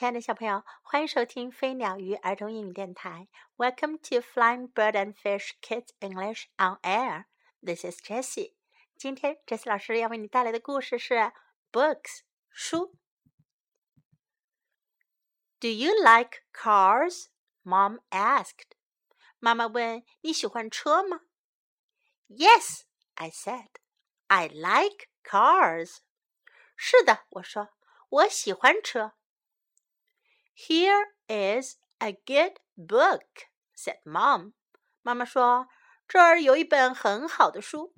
亲爱的小朋友，欢迎收听飞鸟鱼儿童英语电台。Welcome to Flying Bird and Fish Kids English on Air. This is Jessie. 今天 Jessie 老师要为你带来的故事是 Books 书。Do you like cars? Mom asked. 妈妈问你喜欢车吗？Yes, I said. I like cars. 是的，我说我喜欢车。 here is a good book," said Mom. 妈妈说：“这儿有一本很好的书，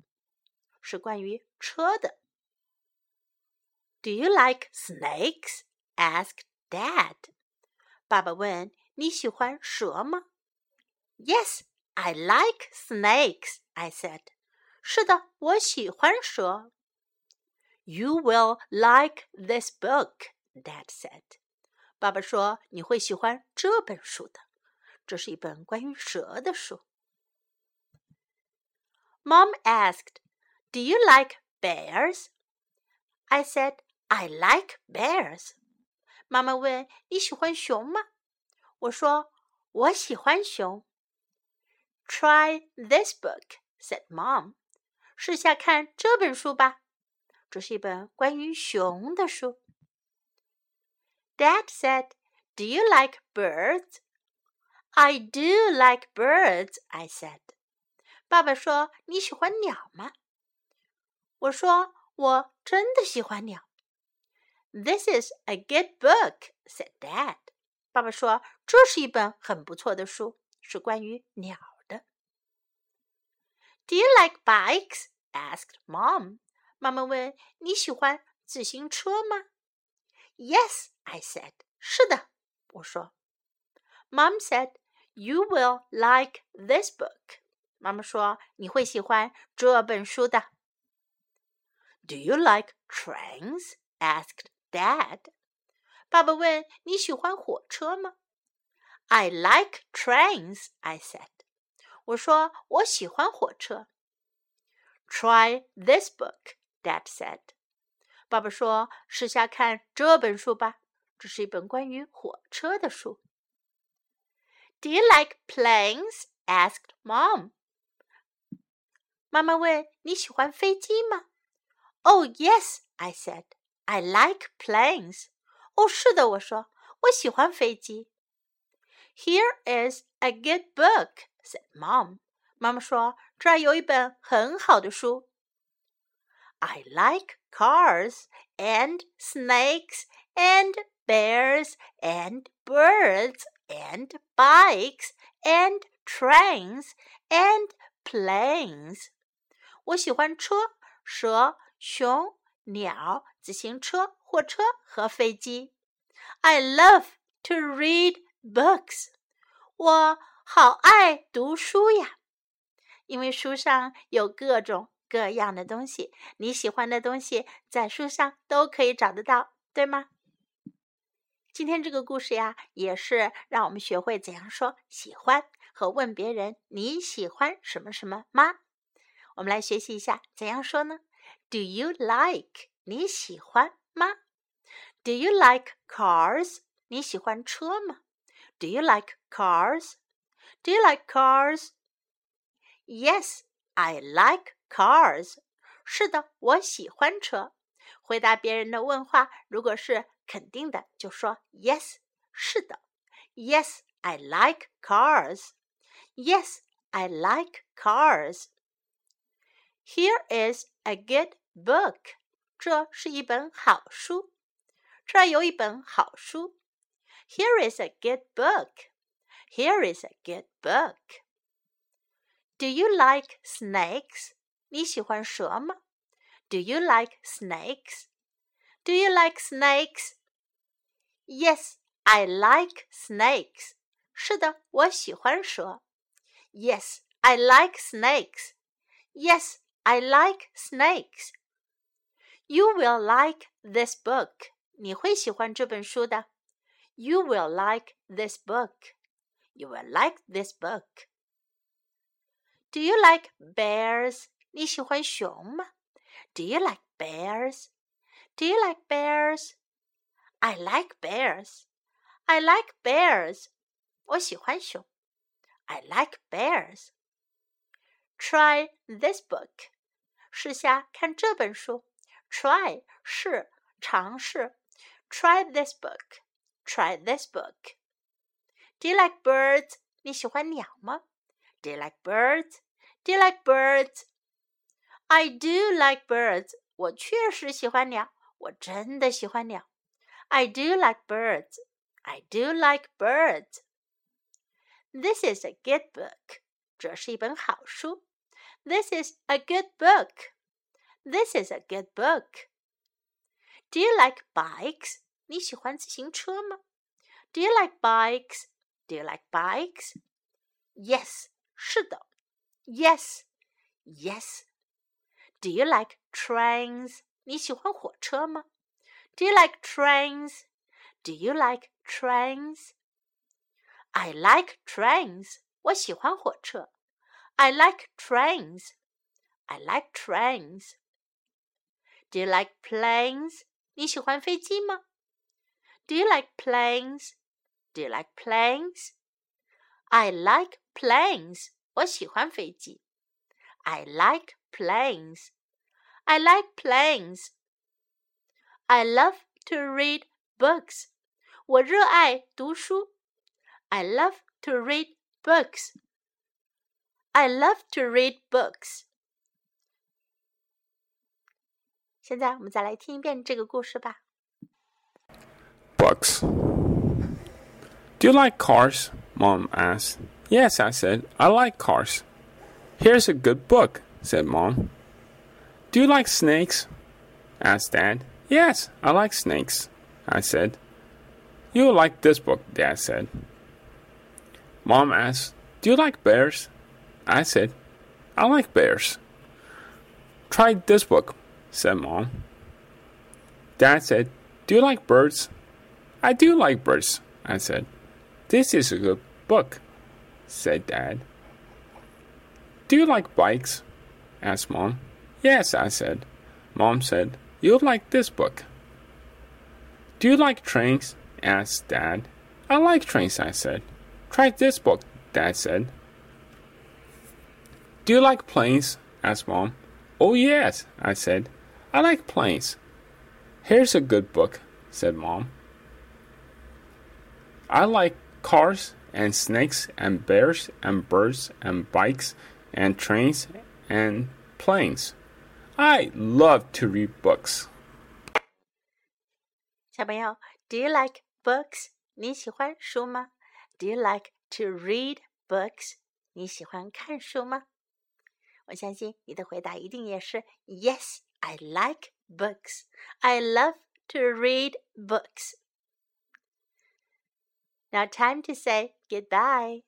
是关于车的。” Do you like snakes? asked Dad. 爸爸问：“你喜欢蛇吗？” Yes, I like snakes, I said. 是的，我喜欢蛇。You will like this book, Dad said. 爸爸说：“你会喜欢这本书的，这是一本关于蛇的书。” Mom asked, "Do you like bears?" I said, "I like bears." 妈妈问：“你喜欢熊吗？”我说：“我喜欢熊。” Try this book, said Mom. 试下看这本书吧，这是一本关于熊的书。Dad said, Do you like birds? I do like birds, I said. 爸爸说：“你喜欢鸟吗？”我说：“我真的喜欢鸟。” This is a good book, said Dad. 爸爸说：“这是一本很不错的书，是关于鸟的。” Do you like bikes? asked Mom. 妈妈问：“你喜欢自行车吗？” Yes, I said. 是的，我说。Mom said, "You will like this book." 妈妈说你会喜欢这本书的。Do you like trains? asked Dad. 爸爸问你喜欢火车吗？I like trains, I said. 我说我喜欢火车。Try this book, Dad said. 爸爸说：“试下看这本书吧，这是一本关于火车的书。” Do you like planes? asked Mom. 妈妈问：“你喜欢飞机吗？”Oh yes, I said. I like planes. 哦，是的，我说我喜欢飞机。Here is a good book, said Mom. 妈妈说：“这儿有一本很好的书。” I like cars and snakes and bears and birds and bikes and trains and planes. 我喜欢车、蛇、熊、鸟、自行车、货车和飞机。I love to read books. 我好爱读书呀，因为书上有各种 各样的东西，你喜欢的东西在书上都可以找得到，对吗？今天这个故事呀，也是让我们学会怎样说喜欢和问别人你喜欢什么什么吗？我们来学习一下怎样说呢？Do you like？你喜欢吗？Do you like cars？你喜欢车吗？Do you like cars？Do you like cars？Yes，I like. Cars，是的，我喜欢车。回答别人的问话，如果是肯定的，就说 Yes，是的。Yes，I like cars. Yes, I like cars. Here is a good book. 这是一本好书。这儿有一本好书。Here is a good book. Here is a good book. Do you like snakes? 你喜欢蛇吗？Do you like snakes? Do you like snakes? Yes, I like snakes. 是的，我喜欢蛇。Yes, I like snakes. Yes, I like snakes. You will like this book. 你会喜欢这本书的。You will like this book. You will like this book. Do you like bears? 你喜欢熊吗？Do you like bears? Do you like bears? I like bears. I like bears. 我喜欢熊。I like bears. Try this book. 试下看这本书。Try 是尝试。Try this book. Try this book. Do you like birds? 你喜欢鸟吗？Do you like birds? Do you like birds? I do like birds. 我确实喜欢鸟，我真的喜欢鸟。I do like birds. I do like birds. This is a good book. 这是一本好书。This is a good book. This is a good book. Do you like bikes? 你喜欢自行车吗？Do you like bikes? Do you like bikes? Yes，是的。Yes, yes. Do you like trains? 你喜欢火车吗？Do you like trains? Do you like trains? I like trains. 我喜欢火车。I like trains. I like trains. Do you like planes? 你喜欢飞机吗？Do you like planes? Do you like planes? I like planes. 我喜欢飞机。I like planes. I like planes. I love to read books. 我热爱读书。I love to read books. I love to read books. 现在我们再来听一遍这个故事吧。Books. Do you like cars? Mom asked. Yes, I said. I like cars. Here's a good book, said Mom. Do you like snakes? asked Dad. Yes, I like snakes, I said. You'll like this book, Dad said. Mom asked, Do you like bears? I said, I like bears. Try this book, said Mom. Dad said, Do you like birds? I do like birds, I said. This is a good book, said Dad. Do you like bikes? Asked Mom. Yes, I said. Mom said, You'll like this book. Do you like trains? asked Dad. I like trains, I said. Try this book, Dad said. Do you like planes? asked Mom. Oh, yes, I said. I like planes. Here's a good book, said Mom. I like cars and snakes and bears and birds and bikes and trains and planes. I love to read books. 小朋友，Do you like books？你喜欢书吗？Do you like to read books？你喜欢看书吗？我相信你的回答一定也是 Yes, I like books. I love to read books. Now, time to say goodbye.